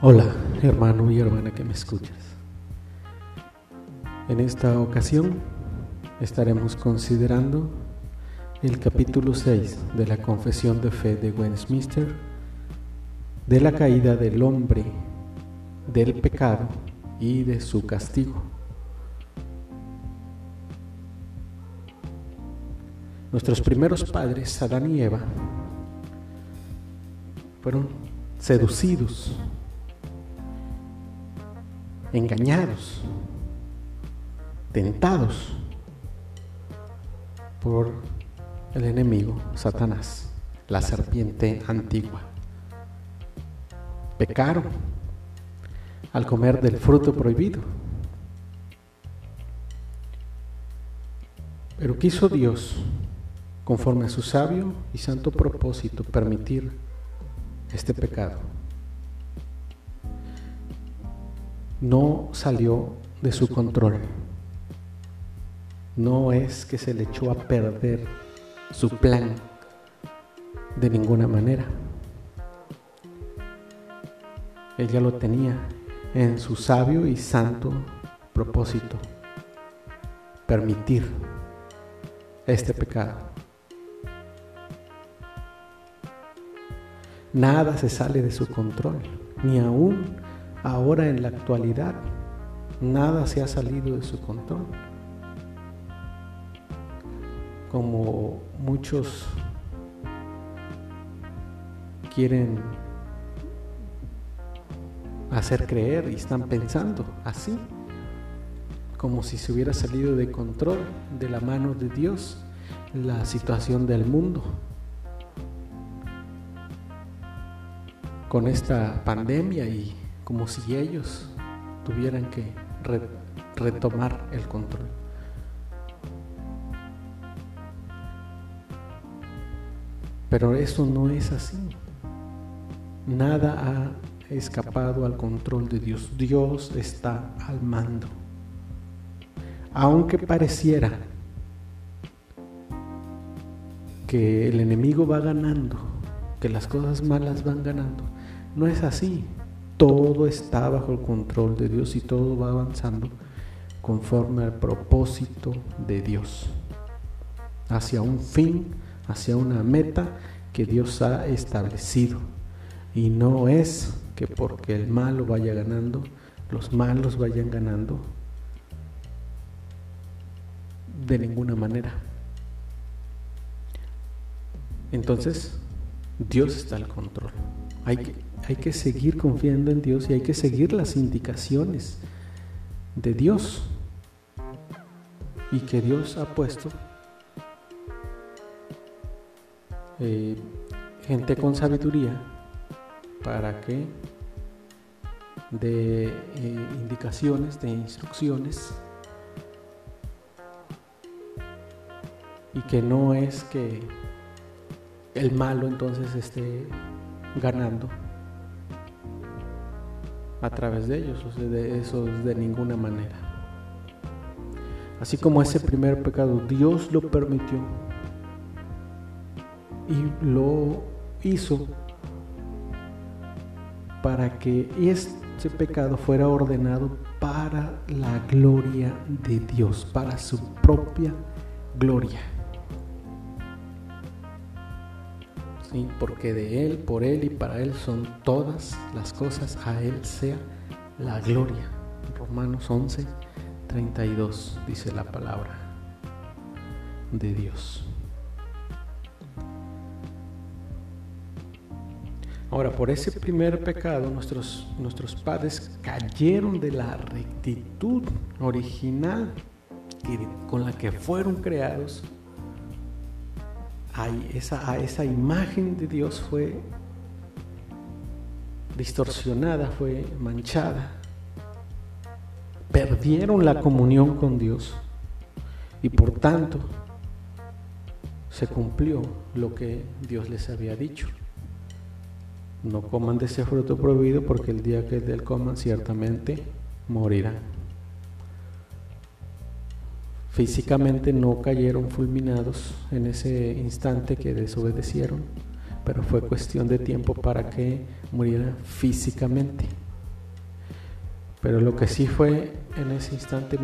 Hola, hermano y hermana que me escuchas. En esta ocasión estaremos considerando el capítulo 6 de la Confesión de Fe de Westminster de la caída del hombre, del pecado y de su castigo. Nuestros primeros padres, Adán y Eva, fueron seducidos engañados, tentados por el enemigo, Satanás, la serpiente antigua. Pecaron al comer del fruto prohibido. Pero quiso Dios, conforme a su sabio y santo propósito, permitir este pecado no salió de su control. No es que se le echó a perder su plan de ninguna manera. Ella lo tenía en su sabio y santo propósito, permitir este pecado. Nada se sale de su control, ni aún ahora en la actualidad, nada se ha salido de su control. Como muchos quieren hacer creer y están pensando así, como si se hubiera salido de control de la mano de Dios la situación del mundo. Con esta pandemia y como si ellos tuvieran que retomar el control. Pero eso no es así. Nada ha escapado al control de Dios. Dios está al mando. Aunque pareciera que el enemigo va ganando, que las cosas malas van ganando, no es así todo está bajo el control de Dios y todo va avanzando conforme al propósito de Dios, hacia un fin, hacia una meta que Dios ha establecido. Y no es que porque el malo vaya ganando, los malos vayan ganando de ninguna manera. Entonces, Dios está al control. Hay que, hay que seguir confiando en Dios y hay que seguir las indicaciones de Dios y que Dios ha puesto eh, gente con sabiduría para que de eh, indicaciones, de instrucciones y que no es que el malo entonces esté ganando a través de ellos, o sea, de eso de ninguna manera. Así como ese primer pecado Dios lo permitió y lo hizo para que ese pecado fuera ordenado para la gloria de Dios, para su propia gloria. Porque de Él, por Él y para Él son todas las cosas, a Él sea la gloria. Romanos 11, 32 dice la palabra de Dios. Ahora, por ese primer pecado, nuestros, nuestros padres cayeron de la rectitud original con la que fueron creados esa, esa imagen de Dios fue distorsionada, fue manchada. Perdieron la comunión con Dios y por tanto se cumplió lo que Dios les había dicho. No coman de ese fruto prohibido porque el día que del coman ciertamente morirán. Físicamente no cayeron fulminados en ese instante que desobedecieron, pero fue cuestión de tiempo para que murieran físicamente. Pero lo que sí fue en ese instante,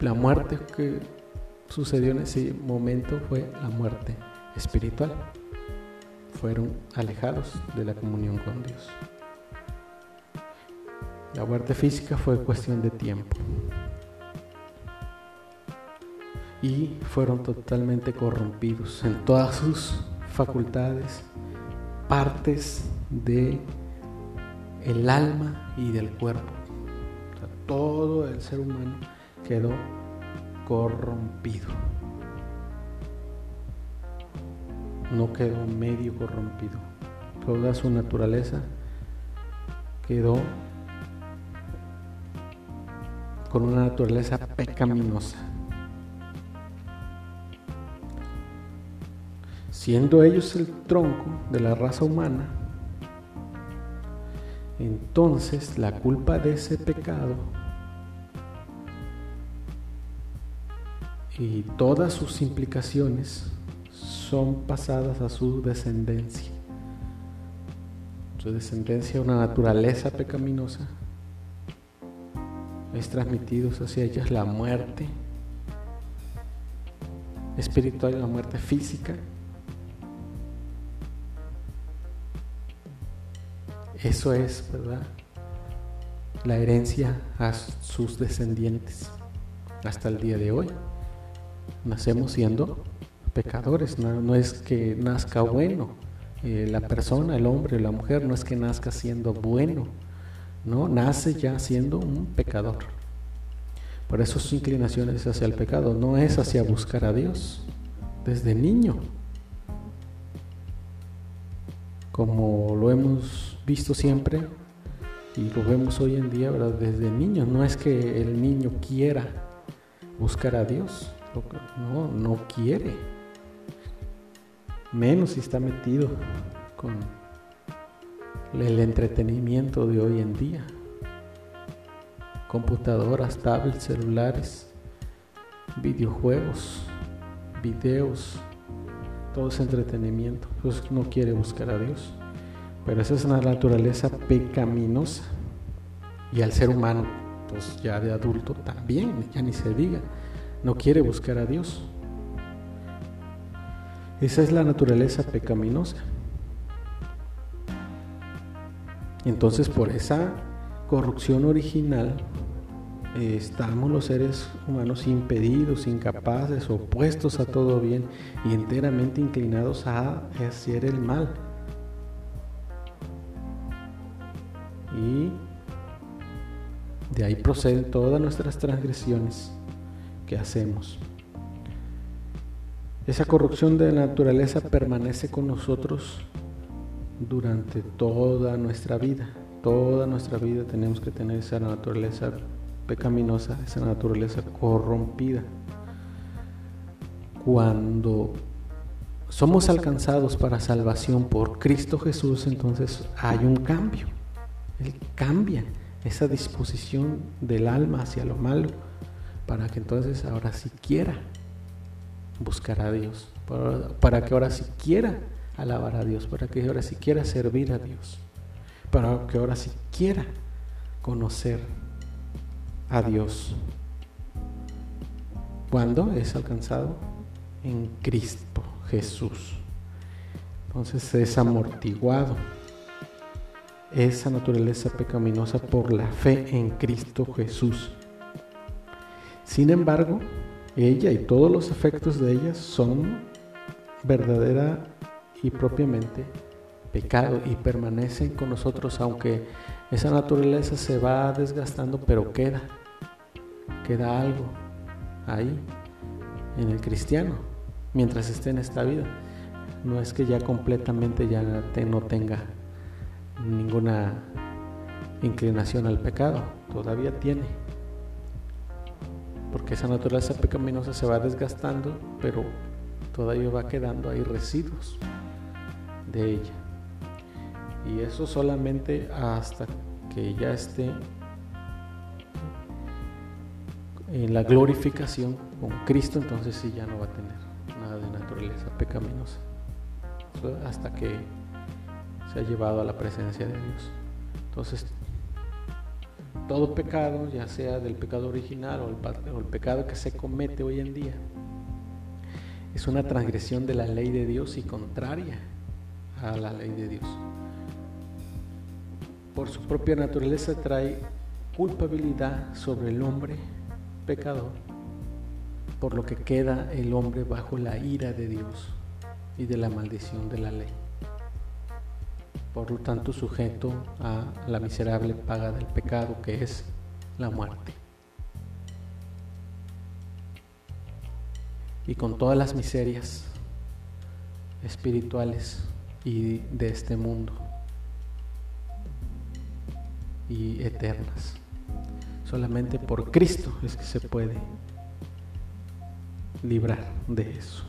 la muerte que sucedió en ese momento fue la muerte espiritual. Fueron alejados de la comunión con Dios. La muerte física fue cuestión de tiempo. Y fueron totalmente corrompidos en todas sus facultades, partes de el alma y del cuerpo. todo el ser humano quedó corrompido. No quedó medio corrompido. Toda su naturaleza quedó con una naturaleza pecaminosa. Siendo ellos el tronco de la raza humana, entonces la culpa de ese pecado y todas sus implicaciones son pasadas a su descendencia. Su descendencia, una naturaleza pecaminosa, es transmitido hacia ellas la muerte espiritual y la muerte física. Eso es, ¿verdad? La herencia a sus descendientes hasta el día de hoy. Nacemos siendo pecadores, no, es que nazca bueno eh, la persona, el hombre, la mujer, no es que nazca siendo bueno ¿no? Nace ya siendo un pecador. Por eso su inclinación es hacia el pecado, no es hacia buscar a Dios desde niño. Como lo hemos visto siempre y lo vemos hoy en día, ¿verdad? Desde niño, no es que el niño quiera buscar a Dios, no, no quiere. Menos si está metido con el entretenimiento de hoy en día. Computadoras, tablets, celulares, videojuegos, videos, todo ese entretenimiento. Pues no quiere buscar a Dios. Pero esa es una naturaleza pecaminosa. Y al ser humano, pues ya de adulto también, ya ni se diga, no quiere buscar a Dios. Esa es la naturaleza pecaminosa. Entonces por esa corrupción original eh, estamos los seres humanos impedidos, incapaces, opuestos a todo bien y enteramente inclinados a hacer el mal. Y de ahí proceden todas nuestras transgresiones que hacemos. Esa corrupción de la naturaleza permanece con nosotros durante toda nuestra vida. Toda nuestra vida tenemos que tener esa naturaleza pecaminosa, esa naturaleza corrompida. Cuando somos alcanzados para salvación por Cristo Jesús, entonces hay un cambio. Él cambia esa disposición del alma hacia lo malo para que entonces ahora sí quiera buscar a Dios, para, que ahora sí quiera alabar a Dios, para que ahora si quiera servir a Dios, para que ahora si quiera conocer a Dios. cuando es alcanzado? En Cristo Jesús. Entonces es amortiguado esa naturaleza pecaminosa por la fe en Cristo Jesús. Sin embargo, ella y todos los efectos de ella son verdadera y propiamente pecado y permanecen con nosotros aunque esa naturaleza se va desgastando, pero queda, queda algo ahí en el cristiano mientras esté en esta vida. No es que ya completamente ya no tenga ninguna inclinación al pecado, todavía tiene. Porque esa naturaleza pecaminosa se va desgastando, pero todavía va quedando ahí residuos de ella. Y eso solamente hasta que ya esté en la glorificación con Cristo, entonces sí ya no va a tener nada de naturaleza pecaminosa. hasta que se ha llevado a la presencia de Dios. Entonces, todo pecado, ya sea del pecado original o el, pecado que se comete hoy en día, es una transgresión de la ley de Dios y contraria a la ley de Dios. Por su propia naturaleza trae culpabilidad sobre el hombre pecador, por lo que queda el hombre bajo la ira de Dios y de la maldición de la ley. Por lo tanto, sujeto a la miserable paga del pecado que es la muerte. Y con todas las miserias espirituales y de este mundo y eternas. Solamente por Cristo es que se puede librar de eso.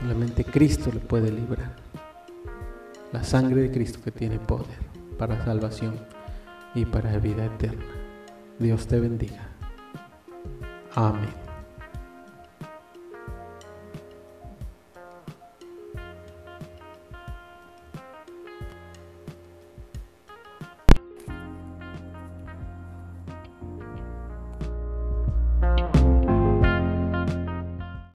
Solamente Cristo le puede librar. La sangre de Cristo que tiene poder para salvación y para vida eterna. Dios te bendiga. Amén.